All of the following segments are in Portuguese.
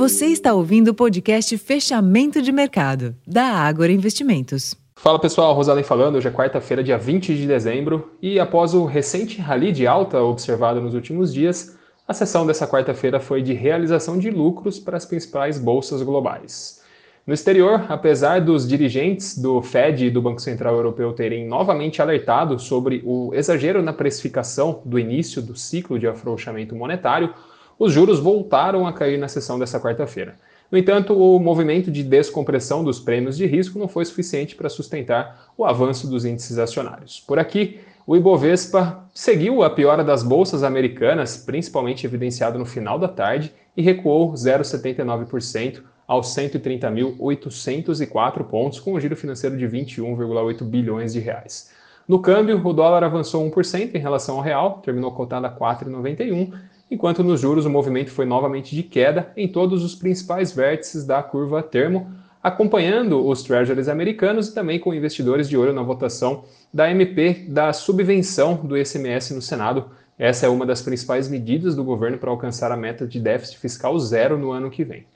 Você está ouvindo o podcast Fechamento de Mercado, da Ágora Investimentos. Fala pessoal, Rosalém falando. Hoje é quarta-feira, dia 20 de dezembro, e após o recente rally de alta observado nos últimos dias, a sessão dessa quarta-feira foi de realização de lucros para as principais bolsas globais. No exterior, apesar dos dirigentes do Fed e do Banco Central Europeu terem novamente alertado sobre o exagero na precificação do início do ciclo de afrouxamento monetário, os juros voltaram a cair na sessão dessa quarta-feira. No entanto, o movimento de descompressão dos prêmios de risco não foi suficiente para sustentar o avanço dos índices acionários. Por aqui, o Ibovespa seguiu a piora das bolsas americanas, principalmente evidenciado no final da tarde, e recuou 0,79% aos 130.804 pontos, com um giro financeiro de 21,8 bilhões de reais. No câmbio, o dólar avançou 1% em relação ao real, terminou cotado a 4,91 enquanto nos juros o movimento foi novamente de queda em todos os principais vértices da curva termo, acompanhando os treasuries americanos e também com investidores de olho na votação da MP da subvenção do ICMS no Senado. Essa é uma das principais medidas do governo para alcançar a meta de déficit fiscal zero no ano que vem.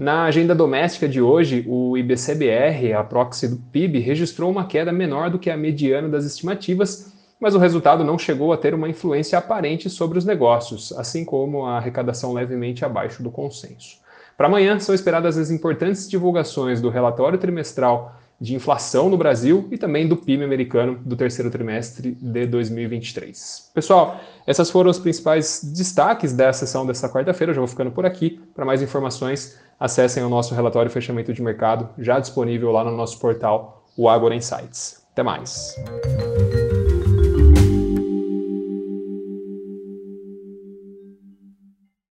Na agenda doméstica de hoje, o IBCBR, a proxy do PIB, registrou uma queda menor do que a mediana das estimativas, mas o resultado não chegou a ter uma influência aparente sobre os negócios, assim como a arrecadação levemente abaixo do consenso. Para amanhã são esperadas as importantes divulgações do relatório trimestral de inflação no Brasil e também do PIB americano do terceiro trimestre de 2023. Pessoal, essas foram os principais destaques da sessão desta quarta-feira. Eu já vou ficando por aqui. Para mais informações, acessem o nosso relatório fechamento de mercado, já disponível lá no nosso portal, o Agora Insights. Até mais!